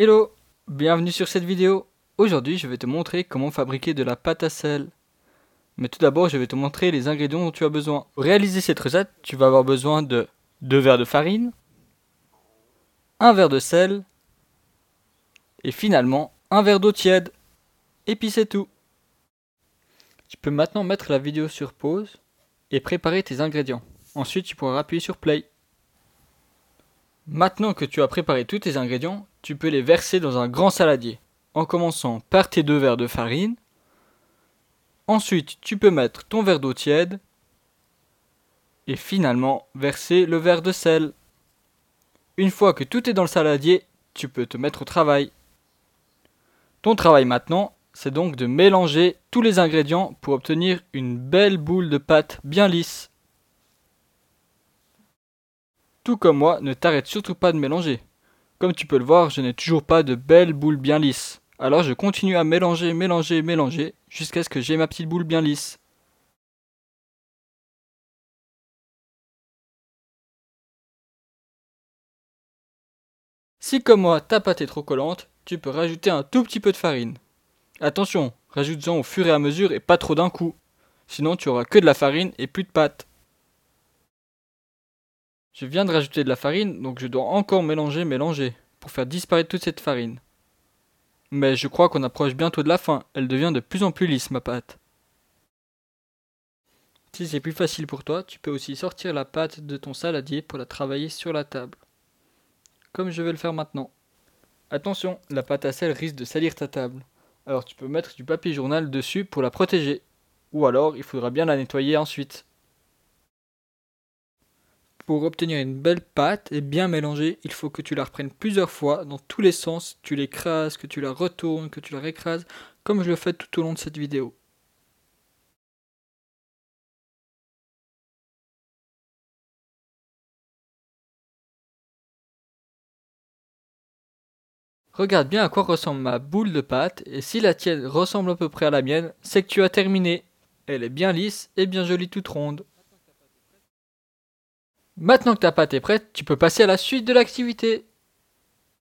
Hello, bienvenue sur cette vidéo. Aujourd'hui, je vais te montrer comment fabriquer de la pâte à sel. Mais tout d'abord, je vais te montrer les ingrédients dont tu as besoin. Pour réaliser cette recette, tu vas avoir besoin de 2 verres de farine, 1 verre de sel et finalement un verre d'eau tiède. Et puis c'est tout. Tu peux maintenant mettre la vidéo sur pause et préparer tes ingrédients. Ensuite, tu pourras appuyer sur play. Maintenant que tu as préparé tous tes ingrédients, tu peux les verser dans un grand saladier, en commençant par tes deux verres de farine. Ensuite, tu peux mettre ton verre d'eau tiède. Et finalement, verser le verre de sel. Une fois que tout est dans le saladier, tu peux te mettre au travail. Ton travail maintenant, c'est donc de mélanger tous les ingrédients pour obtenir une belle boule de pâte bien lisse. Tout comme moi, ne t'arrête surtout pas de mélanger. Comme tu peux le voir, je n'ai toujours pas de belle boule bien lisse. Alors je continue à mélanger, mélanger, mélanger, jusqu'à ce que j'ai ma petite boule bien lisse. Si comme moi ta pâte est trop collante, tu peux rajouter un tout petit peu de farine. Attention, rajoute-en au fur et à mesure et pas trop d'un coup. Sinon tu auras que de la farine et plus de pâte. Je viens de rajouter de la farine, donc je dois encore mélanger, mélanger, pour faire disparaître toute cette farine. Mais je crois qu'on approche bientôt de la fin, elle devient de plus en plus lisse ma pâte. Si c'est plus facile pour toi, tu peux aussi sortir la pâte de ton saladier pour la travailler sur la table. Comme je vais le faire maintenant. Attention, la pâte à sel risque de salir ta table. Alors tu peux mettre du papier journal dessus pour la protéger. Ou alors il faudra bien la nettoyer ensuite. Pour obtenir une belle pâte et bien mélangée, il faut que tu la reprennes plusieurs fois dans tous les sens. Tu l'écrases, que tu la retournes, que tu la récrases, comme je le fais tout au long de cette vidéo. Regarde bien à quoi ressemble ma boule de pâte et si la tienne ressemble à peu près à la mienne, c'est que tu as terminé. Elle est bien lisse et bien jolie toute ronde. Maintenant que ta pâte est prête, tu peux passer à la suite de l'activité.